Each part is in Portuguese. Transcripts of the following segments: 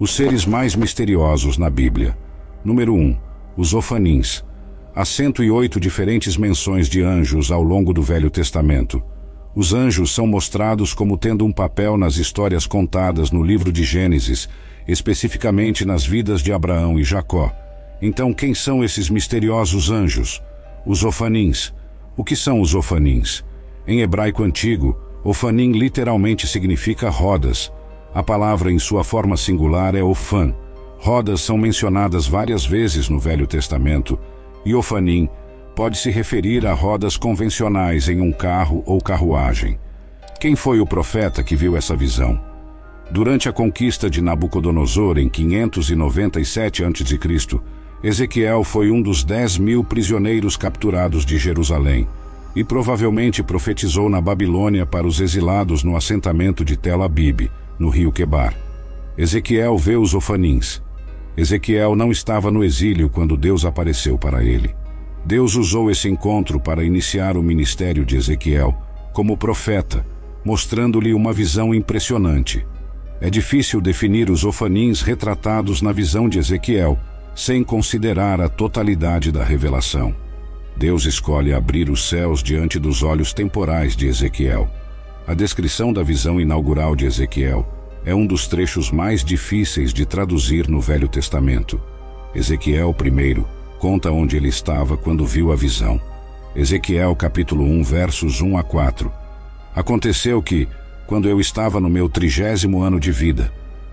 Os seres mais misteriosos na Bíblia. Número 1. Os Ofanins. Há 108 diferentes menções de anjos ao longo do Velho Testamento. Os anjos são mostrados como tendo um papel nas histórias contadas no livro de Gênesis, especificamente nas vidas de Abraão e Jacó. Então, quem são esses misteriosos anjos? Os Ofanins. O que são os Ofanins? Em hebraico antigo, Ofanim literalmente significa rodas. A palavra em sua forma singular é ofan. Rodas são mencionadas várias vezes no Velho Testamento, e ofanim pode se referir a rodas convencionais em um carro ou carruagem. Quem foi o profeta que viu essa visão? Durante a conquista de Nabucodonosor em 597 a.C., Ezequiel foi um dos dez mil prisioneiros capturados de Jerusalém e provavelmente profetizou na Babilônia para os exilados no assentamento de Tel Abib, no rio Quebar. Ezequiel vê os ofanins. Ezequiel não estava no exílio quando Deus apareceu para ele. Deus usou esse encontro para iniciar o ministério de Ezequiel como profeta, mostrando-lhe uma visão impressionante. É difícil definir os ofanins retratados na visão de Ezequiel sem considerar a totalidade da revelação. Deus escolhe abrir os céus diante dos olhos temporais de Ezequiel. A descrição da visão inaugural de Ezequiel é um dos trechos mais difíceis de traduzir no Velho Testamento. Ezequiel, primeiro, conta onde ele estava quando viu a visão. Ezequiel capítulo 1, versos 1 a 4. Aconteceu que, quando eu estava no meu trigésimo ano de vida,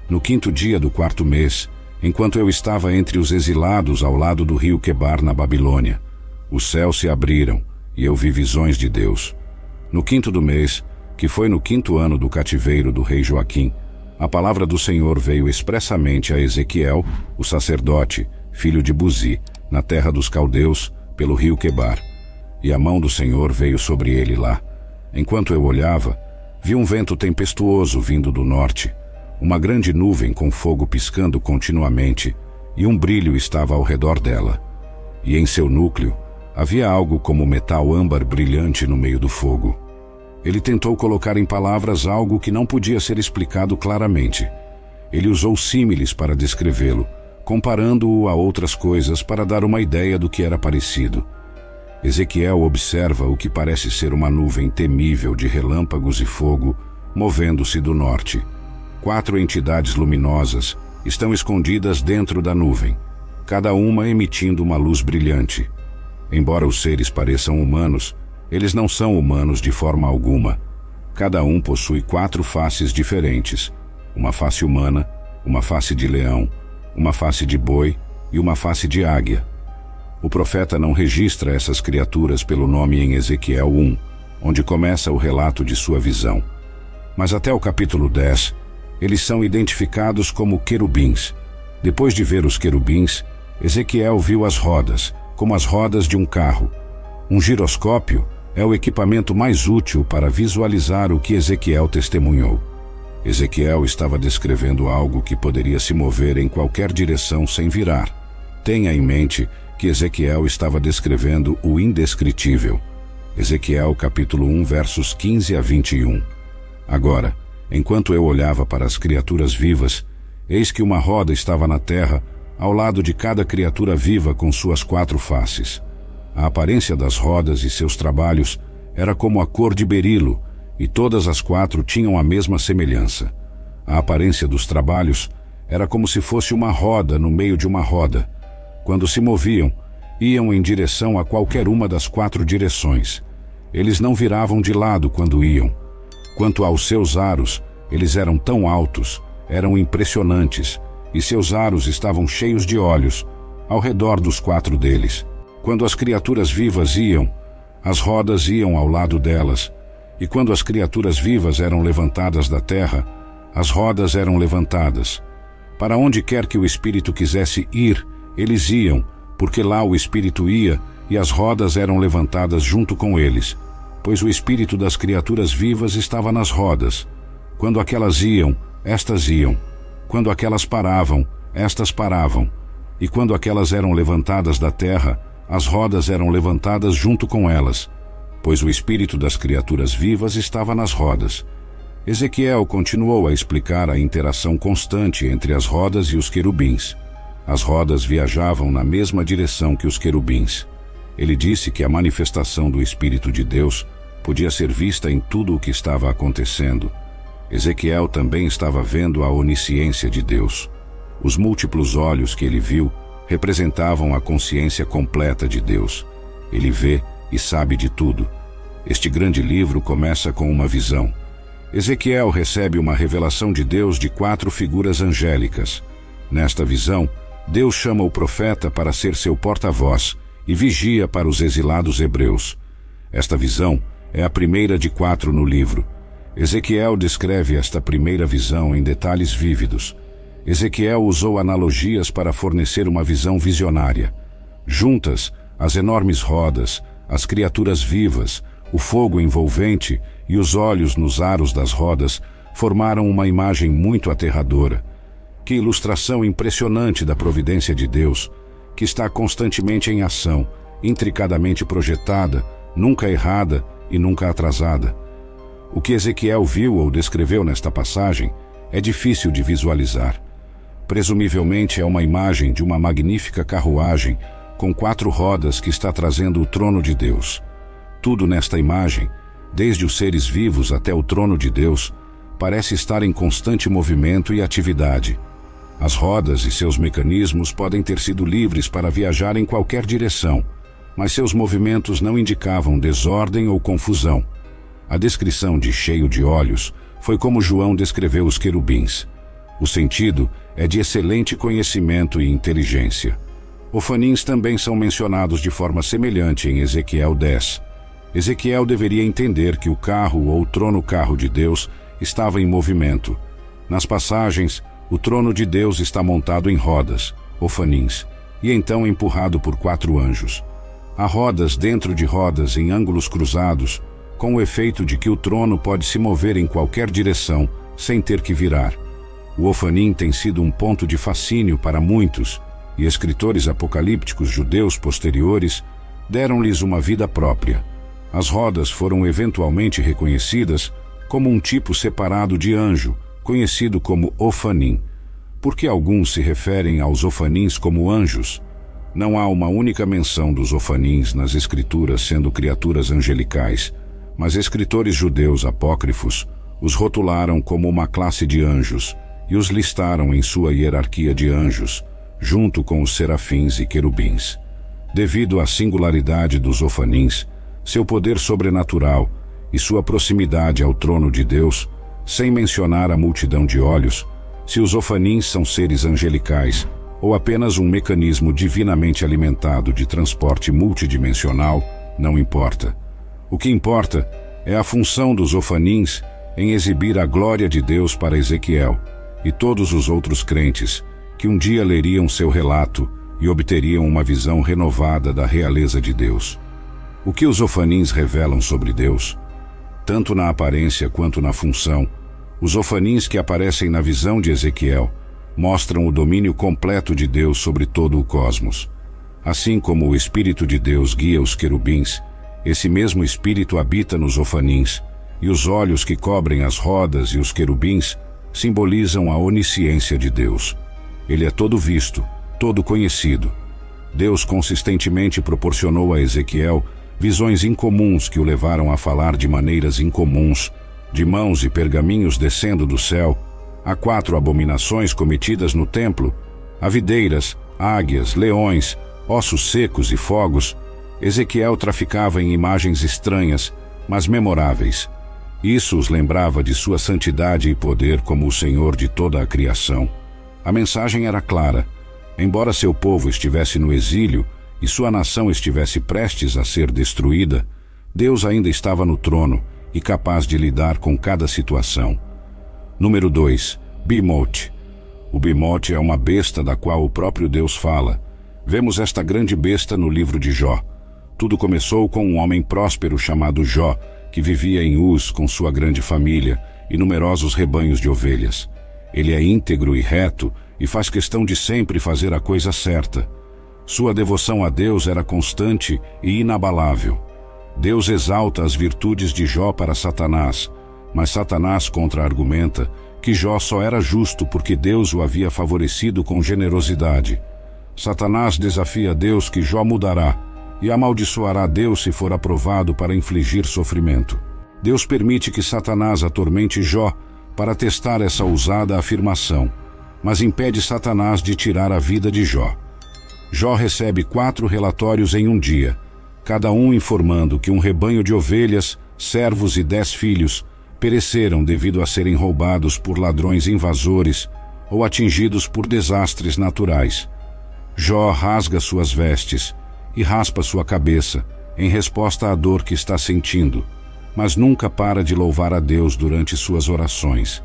no quinto dia do quarto mês, enquanto eu estava entre os exilados ao lado do rio Quebar na Babilônia, os céus se abriram e eu vi visões de Deus. No quinto do mês, que foi no quinto ano do cativeiro do rei Joaquim, a palavra do Senhor veio expressamente a Ezequiel, o sacerdote, filho de Buzi, na terra dos caldeus, pelo rio Quebar. E a mão do Senhor veio sobre ele lá. Enquanto eu olhava, vi um vento tempestuoso vindo do norte, uma grande nuvem com fogo piscando continuamente, e um brilho estava ao redor dela. E em seu núcleo, Havia algo como metal âmbar brilhante no meio do fogo. Ele tentou colocar em palavras algo que não podia ser explicado claramente. Ele usou símiles para descrevê-lo, comparando-o a outras coisas para dar uma ideia do que era parecido. Ezequiel observa o que parece ser uma nuvem temível de relâmpagos e fogo movendo-se do norte. Quatro entidades luminosas estão escondidas dentro da nuvem, cada uma emitindo uma luz brilhante. Embora os seres pareçam humanos, eles não são humanos de forma alguma. Cada um possui quatro faces diferentes: uma face humana, uma face de leão, uma face de boi e uma face de águia. O profeta não registra essas criaturas pelo nome em Ezequiel 1, onde começa o relato de sua visão. Mas até o capítulo 10, eles são identificados como querubins. Depois de ver os querubins, Ezequiel viu as rodas, como as rodas de um carro. Um giroscópio é o equipamento mais útil para visualizar o que Ezequiel testemunhou. Ezequiel estava descrevendo algo que poderia se mover em qualquer direção sem virar. Tenha em mente que Ezequiel estava descrevendo o indescritível. Ezequiel capítulo 1 versos 15 a 21. Agora, enquanto eu olhava para as criaturas vivas, eis que uma roda estava na terra ao lado de cada criatura viva com suas quatro faces. A aparência das rodas e seus trabalhos era como a cor de berilo, e todas as quatro tinham a mesma semelhança. A aparência dos trabalhos era como se fosse uma roda no meio de uma roda. Quando se moviam, iam em direção a qualquer uma das quatro direções. Eles não viravam de lado quando iam. Quanto aos seus aros, eles eram tão altos, eram impressionantes, e seus aros estavam cheios de olhos, ao redor dos quatro deles. Quando as criaturas vivas iam, as rodas iam ao lado delas, e quando as criaturas vivas eram levantadas da terra, as rodas eram levantadas. Para onde quer que o espírito quisesse ir, eles iam, porque lá o espírito ia e as rodas eram levantadas junto com eles, pois o espírito das criaturas vivas estava nas rodas. Quando aquelas iam, estas iam. Quando aquelas paravam, estas paravam, e quando aquelas eram levantadas da terra, as rodas eram levantadas junto com elas, pois o espírito das criaturas vivas estava nas rodas. Ezequiel continuou a explicar a interação constante entre as rodas e os querubins. As rodas viajavam na mesma direção que os querubins. Ele disse que a manifestação do Espírito de Deus podia ser vista em tudo o que estava acontecendo. Ezequiel também estava vendo a onisciência de Deus. Os múltiplos olhos que ele viu representavam a consciência completa de Deus. Ele vê e sabe de tudo. Este grande livro começa com uma visão. Ezequiel recebe uma revelação de Deus de quatro figuras angélicas. Nesta visão, Deus chama o profeta para ser seu porta-voz e vigia para os exilados hebreus. Esta visão é a primeira de quatro no livro. Ezequiel descreve esta primeira visão em detalhes vívidos. Ezequiel usou analogias para fornecer uma visão visionária. Juntas, as enormes rodas, as criaturas vivas, o fogo envolvente e os olhos nos aros das rodas formaram uma imagem muito aterradora. Que ilustração impressionante da providência de Deus, que está constantemente em ação, intricadamente projetada, nunca errada e nunca atrasada. O que Ezequiel viu ou descreveu nesta passagem é difícil de visualizar. Presumivelmente é uma imagem de uma magnífica carruagem com quatro rodas que está trazendo o trono de Deus. Tudo nesta imagem, desde os seres vivos até o trono de Deus, parece estar em constante movimento e atividade. As rodas e seus mecanismos podem ter sido livres para viajar em qualquer direção, mas seus movimentos não indicavam desordem ou confusão. A descrição de cheio de olhos foi como João descreveu os querubins. O sentido é de excelente conhecimento e inteligência. Ofanins também são mencionados de forma semelhante em Ezequiel 10. Ezequiel deveria entender que o carro ou trono-carro de Deus estava em movimento. Nas passagens, o trono de Deus está montado em rodas, ofanins, e então empurrado por quatro anjos. Há rodas dentro de rodas em ângulos cruzados, com o efeito de que o trono pode se mover em qualquer direção, sem ter que virar. O ofanim tem sido um ponto de fascínio para muitos, e escritores apocalípticos judeus posteriores deram-lhes uma vida própria. As rodas foram eventualmente reconhecidas como um tipo separado de anjo, conhecido como Ofanim. Porque alguns se referem aos Ofanins como anjos, não há uma única menção dos Ofanins nas Escrituras sendo criaturas angelicais, mas escritores judeus apócrifos os rotularam como uma classe de anjos e os listaram em sua hierarquia de anjos, junto com os serafins e querubins. Devido à singularidade dos Ofanins, seu poder sobrenatural e sua proximidade ao trono de Deus, sem mencionar a multidão de olhos, se os ofanins são seres angelicais ou apenas um mecanismo divinamente alimentado de transporte multidimensional, não importa. O que importa é a função dos ofanins em exibir a glória de Deus para Ezequiel e todos os outros crentes que um dia leriam seu relato e obteriam uma visão renovada da realeza de Deus. O que os ofanins revelam sobre Deus tanto na aparência quanto na função, os ofanins que aparecem na visão de Ezequiel mostram o domínio completo de Deus sobre todo o cosmos. Assim como o Espírito de Deus guia os querubins, esse mesmo Espírito habita nos ofanins, e os olhos que cobrem as rodas e os querubins simbolizam a onisciência de Deus. Ele é todo visto, todo conhecido. Deus consistentemente proporcionou a Ezequiel visões incomuns que o levaram a falar de maneiras incomuns, de mãos e pergaminhos descendo do céu, a quatro abominações cometidas no templo, a videiras, águias, leões, ossos secos e fogos, Ezequiel traficava em imagens estranhas, mas memoráveis. Isso os lembrava de sua santidade e poder como o Senhor de toda a criação. A mensagem era clara. Embora seu povo estivesse no exílio, e sua nação estivesse prestes a ser destruída, Deus ainda estava no trono e capaz de lidar com cada situação. Número 2. Bimote. O bimote é uma besta da qual o próprio Deus fala. Vemos esta grande besta no livro de Jó. Tudo começou com um homem próspero chamado Jó, que vivia em Uz com sua grande família e numerosos rebanhos de ovelhas. Ele é íntegro e reto e faz questão de sempre fazer a coisa certa. Sua devoção a Deus era constante e inabalável. Deus exalta as virtudes de Jó para Satanás, Mas Satanás contra-argumenta que Jó só era justo porque Deus o havia favorecido com generosidade. Satanás desafia Deus que Jó mudará e amaldiçoará Deus se for aprovado para infligir sofrimento. Deus permite que Satanás atormente Jó para testar essa ousada afirmação, mas impede Satanás de tirar a vida de Jó. Jó recebe quatro relatórios em um dia, cada um informando que um rebanho de ovelhas, servos e dez filhos pereceram devido a serem roubados por ladrões invasores ou atingidos por desastres naturais. Jó rasga suas vestes e raspa sua cabeça em resposta à dor que está sentindo, mas nunca para de louvar a Deus durante suas orações.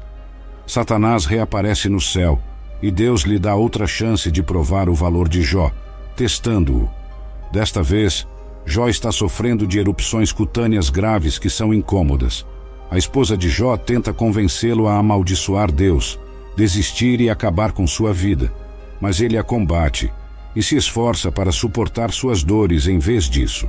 Satanás reaparece no céu e Deus lhe dá outra chance de provar o valor de Jó, testando-o. Desta vez, Jó está sofrendo de erupções cutâneas graves que são incômodas. A esposa de Jó tenta convencê-lo a amaldiçoar Deus, desistir e acabar com sua vida, mas ele a combate e se esforça para suportar suas dores em vez disso.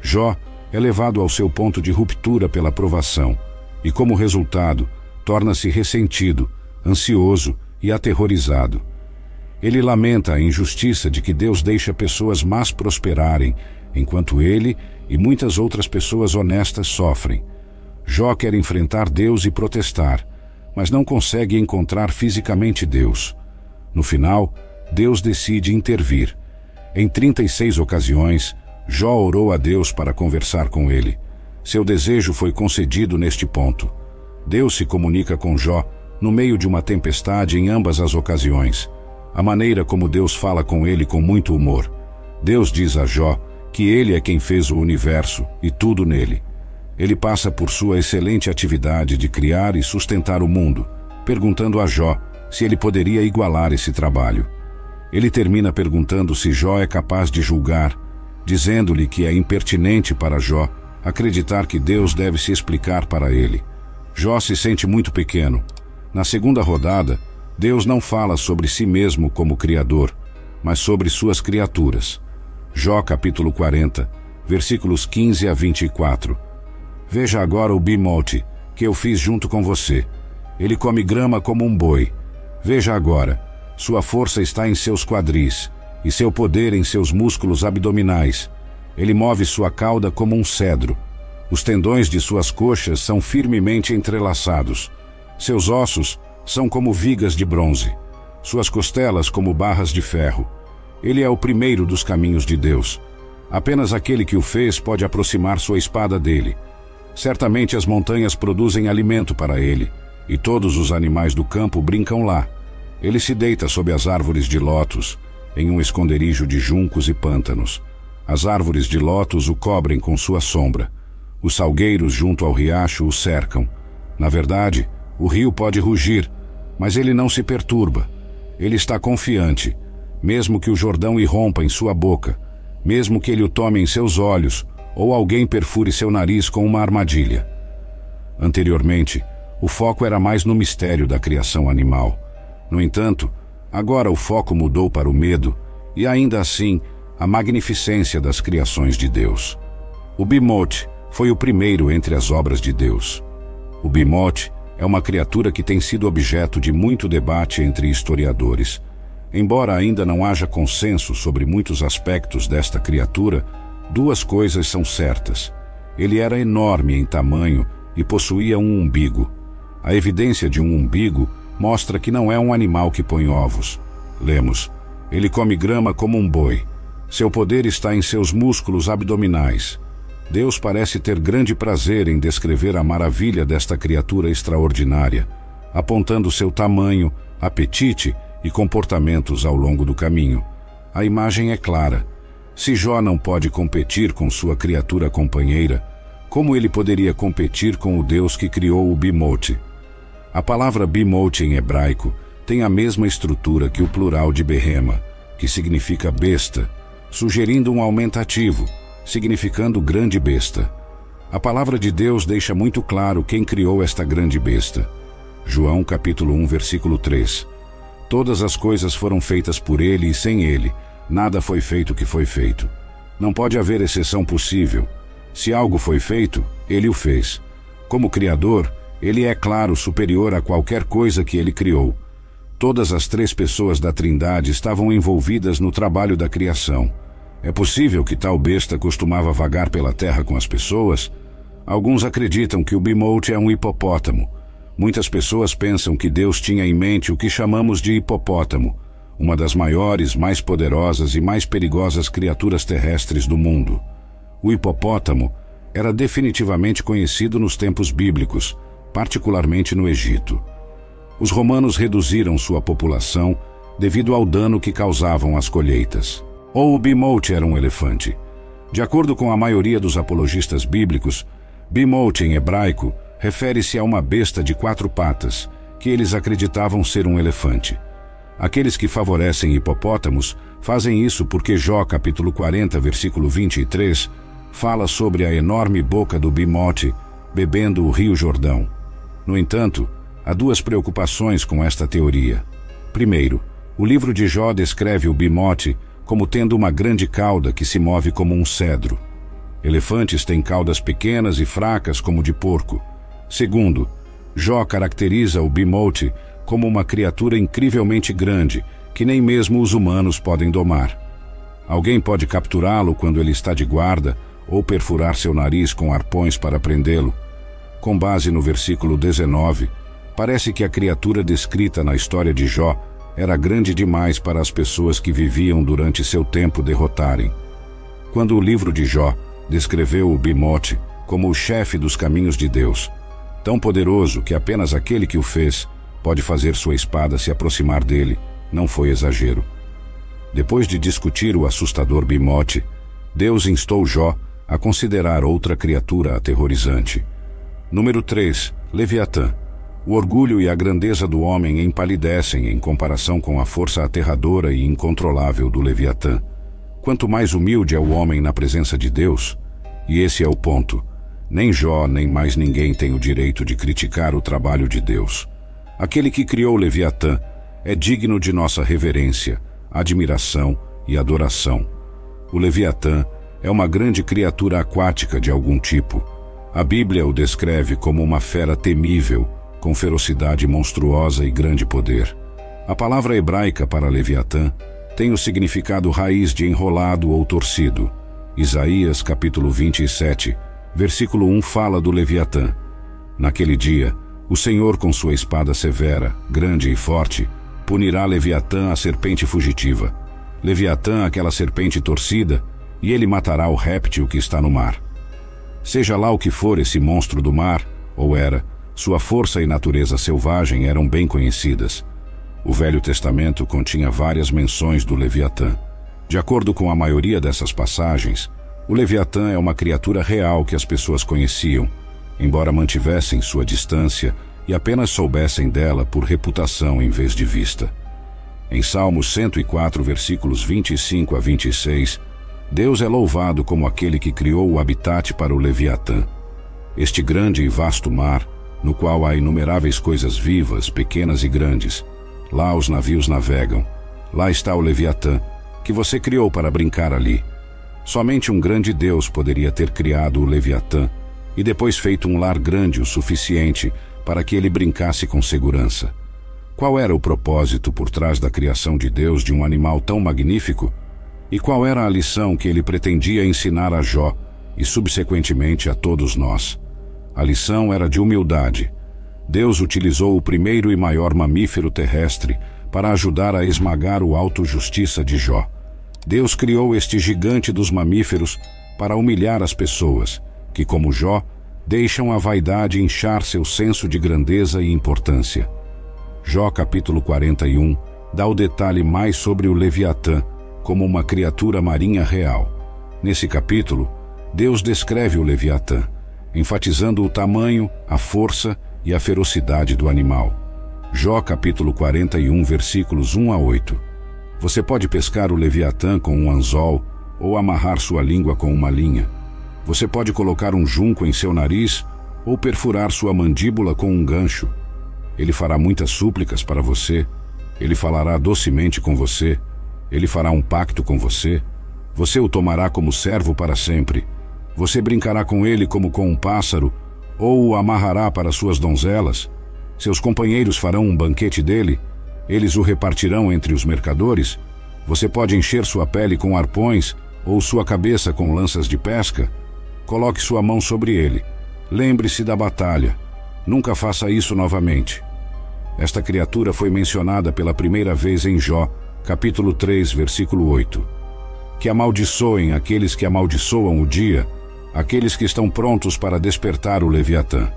Jó é levado ao seu ponto de ruptura pela provação e, como resultado, torna-se ressentido, ansioso e aterrorizado. Ele lamenta a injustiça de que Deus deixa pessoas más prosperarem, enquanto ele e muitas outras pessoas honestas sofrem. Jó quer enfrentar Deus e protestar, mas não consegue encontrar fisicamente Deus. No final, Deus decide intervir. Em 36 ocasiões, Jó orou a Deus para conversar com ele. Seu desejo foi concedido neste ponto. Deus se comunica com Jó no meio de uma tempestade em ambas as ocasiões. A maneira como Deus fala com ele com muito humor. Deus diz a Jó que ele é quem fez o universo e tudo nele. Ele passa por sua excelente atividade de criar e sustentar o mundo, perguntando a Jó se ele poderia igualar esse trabalho. Ele termina perguntando se Jó é capaz de julgar, dizendo-lhe que é impertinente para Jó acreditar que Deus deve se explicar para ele. Jó se sente muito pequeno. Na segunda rodada, Deus não fala sobre si mesmo como Criador, mas sobre suas criaturas. Jó capítulo 40, versículos 15 a 24. Veja agora o bimote, que eu fiz junto com você. Ele come grama como um boi. Veja agora, sua força está em seus quadris, e seu poder em seus músculos abdominais. Ele move sua cauda como um cedro. Os tendões de suas coxas são firmemente entrelaçados. Seus ossos são como vigas de bronze. Suas costelas como barras de ferro. Ele é o primeiro dos caminhos de Deus. Apenas aquele que o fez pode aproximar sua espada dele. Certamente as montanhas produzem alimento para ele, e todos os animais do campo brincam lá. Ele se deita sob as árvores de lótus, em um esconderijo de juncos e pântanos. As árvores de lótus o cobrem com sua sombra. Os salgueiros junto ao riacho o cercam. Na verdade, o rio pode rugir, mas ele não se perturba. Ele está confiante, mesmo que o Jordão irrompa em sua boca, mesmo que ele o tome em seus olhos, ou alguém perfure seu nariz com uma armadilha. Anteriormente, o foco era mais no mistério da criação animal. No entanto, agora o foco mudou para o medo e, ainda assim, a magnificência das criações de Deus. O Bimote foi o primeiro entre as obras de Deus. O Bimote é uma criatura que tem sido objeto de muito debate entre historiadores. Embora ainda não haja consenso sobre muitos aspectos desta criatura, Duas coisas são certas. Ele era enorme em tamanho e possuía um umbigo. A evidência de um umbigo mostra que não é um animal que põe ovos. Lemos: Ele come grama como um boi. Seu poder está em seus músculos abdominais. Deus parece ter grande prazer em descrever a maravilha desta criatura extraordinária, apontando seu tamanho, apetite e comportamentos ao longo do caminho. A imagem é clara se Jó não pode competir com sua criatura companheira, como ele poderia competir com o Deus que criou o Bimote? A palavra Bimote em hebraico tem a mesma estrutura que o plural de Behema, que significa besta, sugerindo um aumentativo, significando grande besta. A palavra de Deus deixa muito claro quem criou esta grande besta. João capítulo 1, versículo 3. Todas as coisas foram feitas por ele e sem ele, Nada foi feito que foi feito. Não pode haver exceção possível. Se algo foi feito, ele o fez. Como Criador, Ele é, claro, superior a qualquer coisa que ele criou. Todas as três pessoas da Trindade estavam envolvidas no trabalho da criação. É possível que tal besta costumava vagar pela terra com as pessoas? Alguns acreditam que o Bimote é um hipopótamo. Muitas pessoas pensam que Deus tinha em mente o que chamamos de hipopótamo, uma das maiores, mais poderosas e mais perigosas criaturas terrestres do mundo. O hipopótamo era definitivamente conhecido nos tempos bíblicos, particularmente no Egito. Os romanos reduziram sua população devido ao dano que causavam as colheitas. Ou o bimote era um elefante. De acordo com a maioria dos apologistas bíblicos, bimote em hebraico refere-se a uma besta de quatro patas, que eles acreditavam ser um elefante. Aqueles que favorecem hipopótamos fazem isso porque Jó capítulo 40, versículo 23, fala sobre a enorme boca do bimote bebendo o rio Jordão. No entanto, há duas preocupações com esta teoria. Primeiro, o livro de Jó descreve o bimote como tendo uma grande cauda que se move como um cedro. Elefantes têm caudas pequenas e fracas como de porco. Segundo, Jó caracteriza o bimote como uma criatura incrivelmente grande que nem mesmo os humanos podem domar. Alguém pode capturá-lo quando ele está de guarda ou perfurar seu nariz com arpões para prendê-lo. Com base no versículo 19, parece que a criatura descrita na história de Jó era grande demais para as pessoas que viviam durante seu tempo derrotarem. Quando o livro de Jó descreveu o Bimote como o chefe dos caminhos de Deus, tão poderoso que apenas aquele que o fez pode fazer sua espada se aproximar dele, não foi exagero. Depois de discutir o assustador Bimote, Deus instou Jó a considerar outra criatura aterrorizante. Número 3. Leviatã. O orgulho e a grandeza do homem empalidecem em comparação com a força aterradora e incontrolável do Leviatã. Quanto mais humilde é o homem na presença de Deus, e esse é o ponto, nem Jó nem mais ninguém tem o direito de criticar o trabalho de Deus. Aquele que criou Leviatã é digno de nossa reverência, admiração e adoração. O Leviatã é uma grande criatura aquática de algum tipo. A Bíblia o descreve como uma fera temível, com ferocidade monstruosa e grande poder. A palavra hebraica para Leviatã tem o significado raiz de enrolado ou torcido. Isaías capítulo 27, versículo 1 fala do Leviatã. Naquele dia, o Senhor com sua espada severa, grande e forte, punirá Leviatã, a serpente fugitiva. Leviatã, aquela serpente torcida, e ele matará o réptil que está no mar. Seja lá o que for esse monstro do mar, ou era, sua força e natureza selvagem eram bem conhecidas. O Velho Testamento continha várias menções do Leviatã. De acordo com a maioria dessas passagens, o Leviatã é uma criatura real que as pessoas conheciam, embora mantivessem sua distância e apenas soubessem dela por reputação em vez de vista. Em Salmos 104, versículos 25 a 26, Deus é louvado como aquele que criou o habitat para o Leviatã. Este grande e vasto mar, no qual há inumeráveis coisas vivas, pequenas e grandes. Lá os navios navegam. Lá está o Leviatã, que você criou para brincar ali. Somente um grande Deus poderia ter criado o Leviatã e depois feito um lar grande o suficiente para que ele brincasse com segurança. Qual era o propósito por trás da criação de Deus de um animal tão magnífico? E qual era a lição que ele pretendia ensinar a Jó e, subsequentemente, a todos nós? A lição era de humildade. Deus utilizou o primeiro e maior mamífero terrestre para ajudar a esmagar o auto-justiça de Jó. Deus criou este gigante dos mamíferos para humilhar as pessoas, que, como Jó, deixam a vaidade inchar seu senso de grandeza e importância. Jó capítulo 41 dá o detalhe mais sobre o Leviatã, como uma criatura marinha real. Nesse capítulo, Deus descreve o Leviatã, enfatizando o tamanho, a força e a ferocidade do animal. Jó capítulo 41, versículos 1 a 8. Você pode pescar o Leviatã com um anzol ou amarrar sua língua com uma linha. Você pode colocar um junco em seu nariz ou perfurar sua mandíbula com um gancho. Ele fará muitas súplicas para você, ele falará docemente com você, ele fará um pacto com você. Você o tomará como servo para sempre. Você brincará com ele como com um pássaro ou o amarrará para suas donzelas? Seus companheiros farão um banquete dele? Eles o repartirão entre os mercadores? Você pode encher sua pele com arpões ou sua cabeça com lanças de pesca? Coloque sua mão sobre ele. Lembre-se da batalha. Nunca faça isso novamente. Esta criatura foi mencionada pela primeira vez em Jó, capítulo 3, versículo 8. Que amaldiçoem aqueles que amaldiçoam o dia, aqueles que estão prontos para despertar o Leviatã.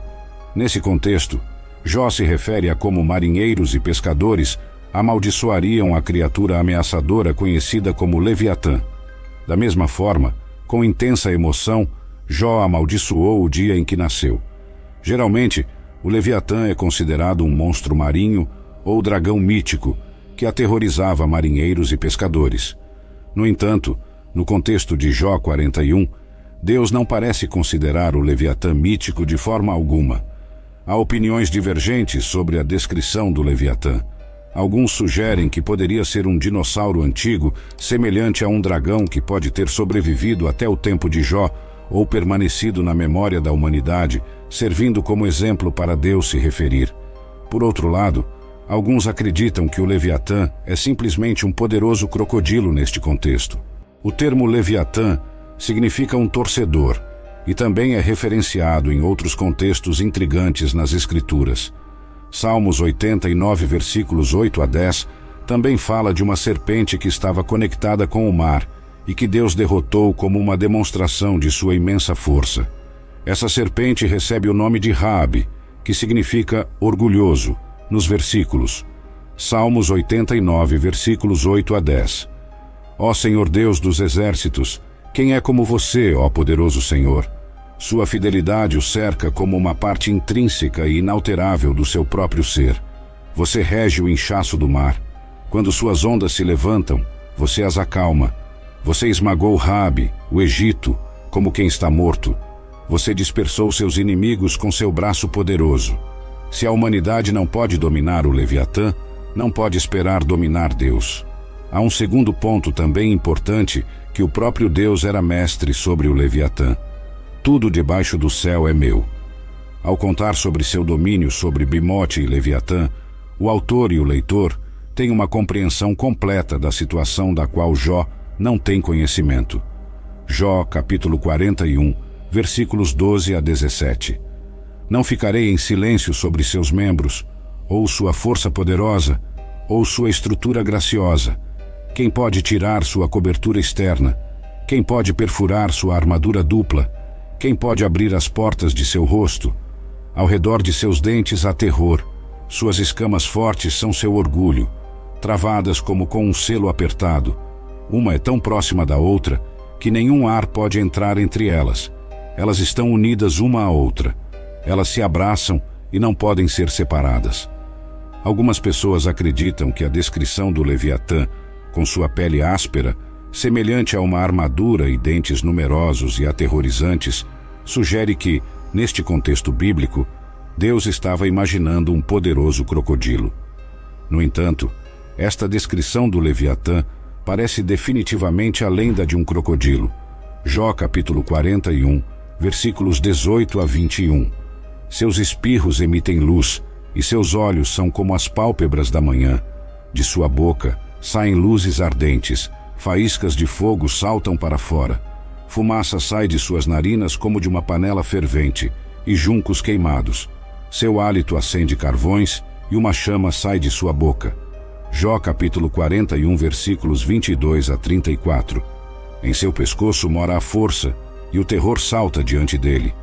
Nesse contexto, Jó se refere a como marinheiros e pescadores amaldiçoariam a criatura ameaçadora conhecida como Leviatã. Da mesma forma, com intensa emoção, Jó amaldiçoou o dia em que nasceu. Geralmente, o Leviatã é considerado um monstro marinho ou dragão mítico que aterrorizava marinheiros e pescadores. No entanto, no contexto de Jó 41, Deus não parece considerar o Leviatã mítico de forma alguma. Há opiniões divergentes sobre a descrição do Leviatã. Alguns sugerem que poderia ser um dinossauro antigo, semelhante a um dragão que pode ter sobrevivido até o tempo de Jó ou permanecido na memória da humanidade, servindo como exemplo para Deus se referir. Por outro lado, alguns acreditam que o Leviatã é simplesmente um poderoso crocodilo neste contexto. O termo Leviatã significa um torcedor, e também é referenciado em outros contextos intrigantes nas Escrituras. Salmos 89, versículos 8 a 10, também fala de uma serpente que estava conectada com o mar e que Deus derrotou como uma demonstração de sua imensa força. Essa serpente recebe o nome de Raabe, que significa orgulhoso, nos versículos. Salmos 89, versículos 8 a 10. Ó Senhor Deus dos exércitos, quem é como você, ó poderoso Senhor? Sua fidelidade o cerca como uma parte intrínseca e inalterável do seu próprio ser. Você rege o inchaço do mar. Quando suas ondas se levantam, você as acalma. Você esmagou Rabi, o Egito, como quem está morto. Você dispersou seus inimigos com seu braço poderoso. Se a humanidade não pode dominar o Leviatã, não pode esperar dominar Deus. Há um segundo ponto também importante que o próprio Deus era mestre sobre o Leviatã. Tudo debaixo do céu é meu. Ao contar sobre seu domínio sobre Bimote e Leviatã, o autor e o leitor têm uma compreensão completa da situação da qual Jó não tem conhecimento. Jó, capítulo 41, versículos 12 a 17. Não ficarei em silêncio sobre seus membros, ou sua força poderosa, ou sua estrutura graciosa. Quem pode tirar sua cobertura externa? Quem pode perfurar sua armadura dupla? Quem pode abrir as portas de seu rosto? Ao redor de seus dentes há terror. Suas escamas fortes são seu orgulho, travadas como com um selo apertado. Uma é tão próxima da outra que nenhum ar pode entrar entre elas. Elas estão unidas uma à outra. Elas se abraçam e não podem ser separadas. Algumas pessoas acreditam que a descrição do Leviatã, com sua pele áspera, semelhante a uma armadura e dentes numerosos e aterrorizantes, sugere que, neste contexto bíblico, Deus estava imaginando um poderoso crocodilo. No entanto, esta descrição do Leviatã parece definitivamente a lenda de um crocodilo. Jó capítulo 41, versículos 18 a 21. Seus espirros emitem luz, e seus olhos são como as pálpebras da manhã. De sua boca saem luzes ardentes, Faíscas de fogo saltam para fora. Fumaça sai de suas narinas como de uma panela fervente, e juncos queimados. Seu hálito acende carvões, e uma chama sai de sua boca. Jó capítulo 41, versículos 22 a 34. Em seu pescoço mora a força, e o terror salta diante dele.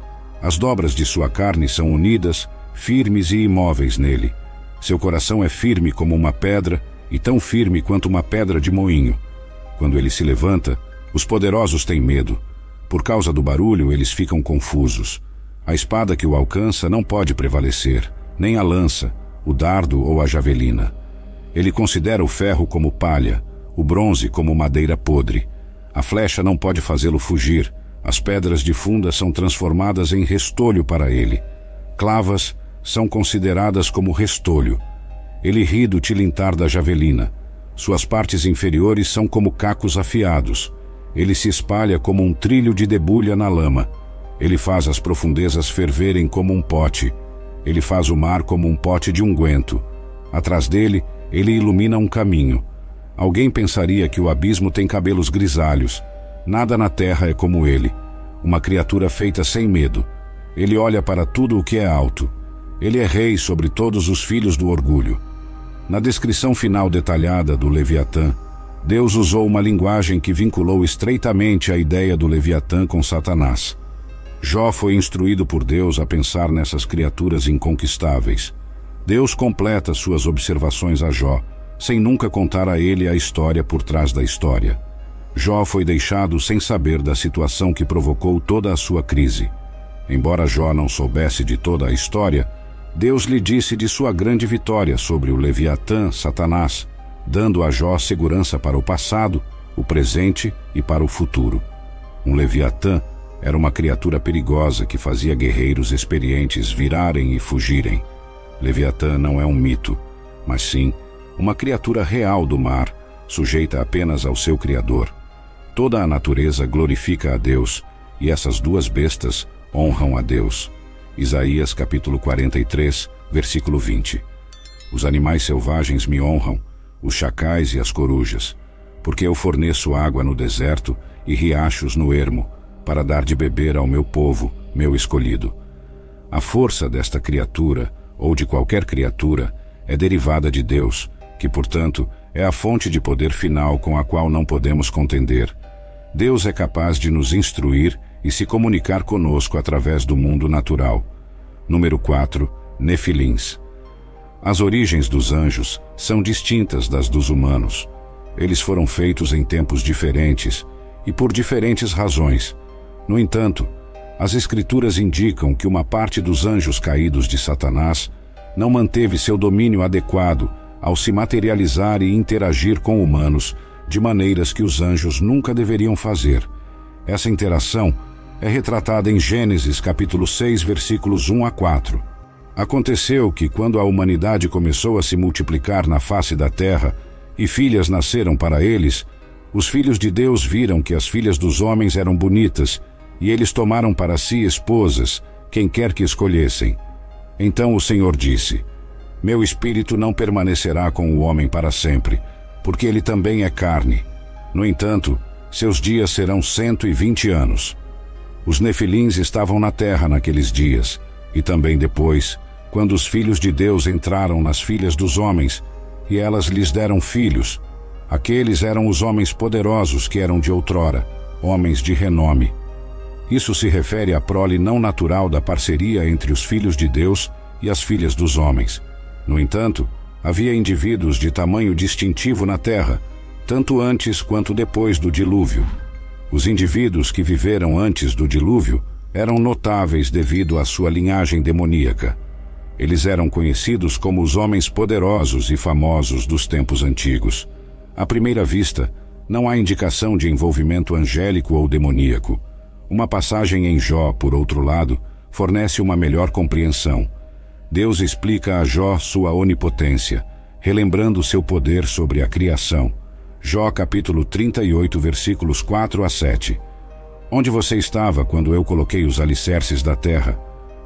As dobras de sua carne são unidas, firmes e imóveis nele. Seu coração é firme como uma pedra, e tão firme quanto uma pedra de moinho. Quando ele se levanta, os poderosos têm medo. Por causa do barulho, eles ficam confusos. A espada que o alcança não pode prevalecer, nem a lança, o dardo ou a javelina. Ele considera o ferro como palha, o bronze como madeira podre. A flecha não pode fazê-lo fugir, as pedras de funda são transformadas em restolho para ele. Clavas são consideradas como restolho. Ele ri do tilintar da javelina. Suas partes inferiores são como cacos afiados. Ele se espalha como um trilho de debulha na lama. Ele faz as profundezas ferverem como um pote. Ele faz o mar como um pote de unguento. Atrás dele, ele ilumina um caminho. Alguém pensaria que o abismo tem cabelos grisalhos. Nada na terra é como ele. Uma criatura feita sem medo. Ele olha para tudo o que é alto. Ele é rei sobre todos os filhos do orgulho. Na descrição final detalhada do Leviatã, Deus usou uma linguagem que vinculou estreitamente a ideia do Leviatã com Satanás. Jó foi instruído por Deus a pensar nessas criaturas inconquistáveis. Deus completa suas observações a Jó, sem nunca contar a ele a história por trás da história. Jó foi deixado sem saber da situação que provocou toda a sua crise. Embora Jó não soubesse de toda a história, Deus lhe disse de sua grande vitória sobre o Leviatã, Satanás, dando a Jó segurança para o passado, o presente e para o futuro. Um Leviatã era uma criatura perigosa que fazia guerreiros experientes virarem e fugirem. Leviatã não é um mito, mas sim uma criatura real do mar, sujeita apenas ao seu Criador. Toda a natureza glorifica a Deus, e essas duas bestas honram a Deus. Isaías capítulo 43, versículo 20. Os animais selvagens me honram, os chacais e as corujas, porque eu forneço água no deserto e riachos no ermo, para dar de beber ao meu povo, meu escolhido. A força desta criatura, ou de qualquer criatura, é derivada de Deus, que, portanto, é a fonte de poder final com a qual não podemos contender. Deus é capaz de nos instruir e se comunicar conosco através do mundo natural. Número 4. Nefilins. As origens dos anjos são distintas das dos humanos. Eles foram feitos em tempos diferentes e por diferentes razões. No entanto, as Escrituras indicam que uma parte dos anjos caídos de Satanás não manteve seu domínio adequado ao se materializar e interagir com humanos de maneiras que os anjos nunca deveriam fazer. Essa interação é retratada em Gênesis capítulo 6, versículos 1 a 4. Aconteceu que quando a humanidade começou a se multiplicar na face da terra e filhas nasceram para eles, os filhos de Deus viram que as filhas dos homens eram bonitas e eles tomaram para si esposas, quem quer que escolhessem. Então o Senhor disse: Meu espírito não permanecerá com o homem para sempre, porque ele também é carne. No entanto, seus dias serão cento e vinte anos. Os nefilins estavam na terra naqueles dias, e também depois, quando os filhos de Deus entraram nas filhas dos homens, e elas lhes deram filhos. Aqueles eram os homens poderosos que eram de outrora, homens de renome. Isso se refere à prole não natural da parceria entre os filhos de Deus e as filhas dos homens. No entanto, havia indivíduos de tamanho distintivo na terra, tanto antes quanto depois do dilúvio. Os indivíduos que viveram antes do dilúvio eram notáveis devido à sua linhagem demoníaca. Eles eram conhecidos como os homens poderosos e famosos dos tempos antigos. À primeira vista, não há indicação de envolvimento angélico ou demoníaco. Uma passagem em Jó, por outro lado, fornece uma melhor compreensão. Deus explica a Jó sua onipotência, relembrando seu poder sobre a criação. Jó capítulo 38, versículos 4 a 7. Onde você estava quando eu coloquei os alicerces da terra?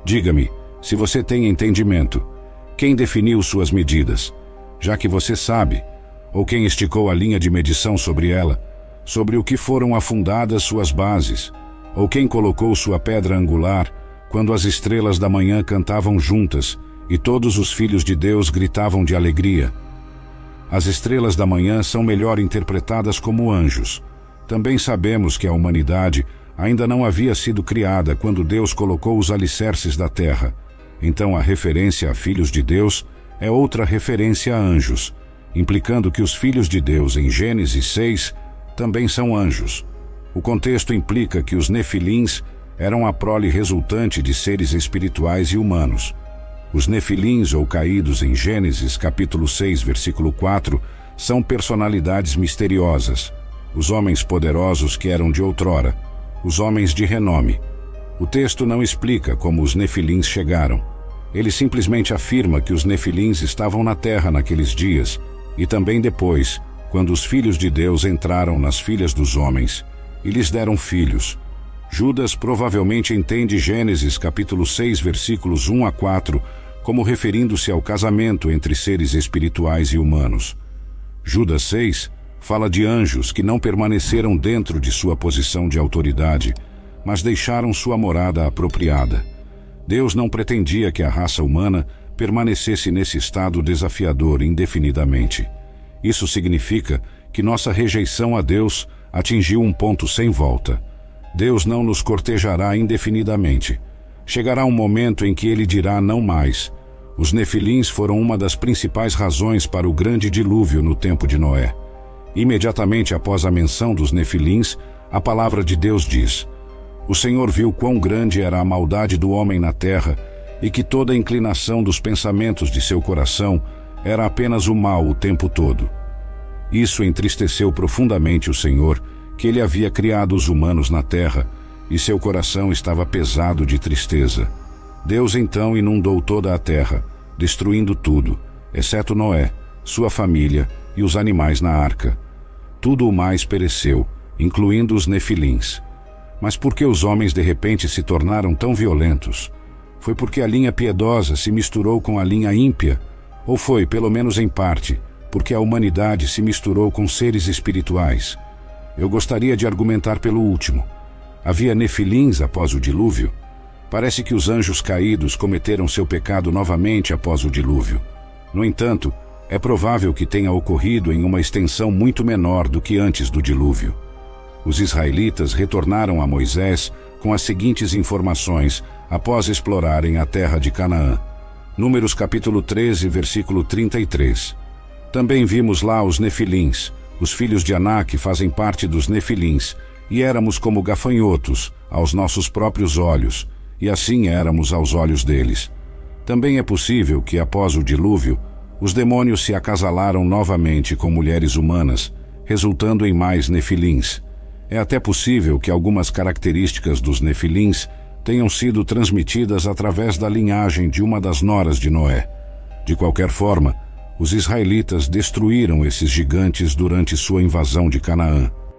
Diga-me, se você tem entendimento, quem definiu suas medidas? Já que você sabe, ou quem esticou a linha de medição sobre ela, sobre o que foram afundadas suas bases, ou quem colocou sua pedra angular quando as estrelas da manhã cantavam juntas e todos os filhos de Deus gritavam de alegria? As estrelas da manhã são melhor interpretadas como anjos. Também sabemos que a humanidade ainda não havia sido criada quando Deus colocou os alicerces da terra. Então a referência a filhos de Deus é outra referência a anjos, implicando que os filhos de Deus em Gênesis 6 também são anjos. O contexto implica que os nefilins eram a prole resultante de seres espirituais e humanos. Os nefilins ou caídos em Gênesis capítulo 6, versículo 4, são personalidades misteriosas, os homens poderosos que eram de outrora, os homens de renome. O texto não explica como os nefilins chegaram. Ele simplesmente afirma que os nefilins estavam na terra naqueles dias e também depois, quando os filhos de Deus entraram nas filhas dos homens e lhes deram filhos. Judas provavelmente entende Gênesis capítulo 6, versículos 1 a 4, como referindo-se ao casamento entre seres espirituais e humanos. Judas 6 fala de anjos que não permaneceram dentro de sua posição de autoridade, mas deixaram sua morada apropriada. Deus não pretendia que a raça humana permanecesse nesse estado desafiador indefinidamente. Isso significa que nossa rejeição a Deus atingiu um ponto sem volta. Deus não nos cortejará indefinidamente. Chegará um momento em que ele dirá não mais. Os nefilins foram uma das principais razões para o grande dilúvio no tempo de Noé. Imediatamente após a menção dos nefilins, a palavra de Deus diz: O Senhor viu quão grande era a maldade do homem na terra e que toda a inclinação dos pensamentos de seu coração era apenas o mal o tempo todo. Isso entristeceu profundamente o Senhor, que ele havia criado os humanos na terra, e seu coração estava pesado de tristeza. Deus então inundou toda a terra, destruindo tudo, exceto Noé, sua família e os animais na arca. Tudo o mais pereceu, incluindo os nefilins. Mas por que os homens de repente se tornaram tão violentos? Foi porque a linha piedosa se misturou com a linha ímpia? Ou foi, pelo menos em parte, porque a humanidade se misturou com seres espirituais? Eu gostaria de argumentar pelo último. Havia nefilins após o dilúvio? Parece que os anjos caídos cometeram seu pecado novamente após o dilúvio. No entanto, é provável que tenha ocorrido em uma extensão muito menor do que antes do dilúvio. Os israelitas retornaram a Moisés com as seguintes informações após explorarem a terra de Canaã. Números capítulo 13, versículo 33. Também vimos lá os nefilins. Os filhos de Anak fazem parte dos nefilins, e éramos como gafanhotos aos nossos próprios olhos, e assim éramos aos olhos deles. Também é possível que após o dilúvio, os demônios se acasalaram novamente com mulheres humanas, resultando em mais nefilins. É até possível que algumas características dos nefilins tenham sido transmitidas através da linhagem de uma das noras de Noé. De qualquer forma, os israelitas destruíram esses gigantes durante sua invasão de Canaã.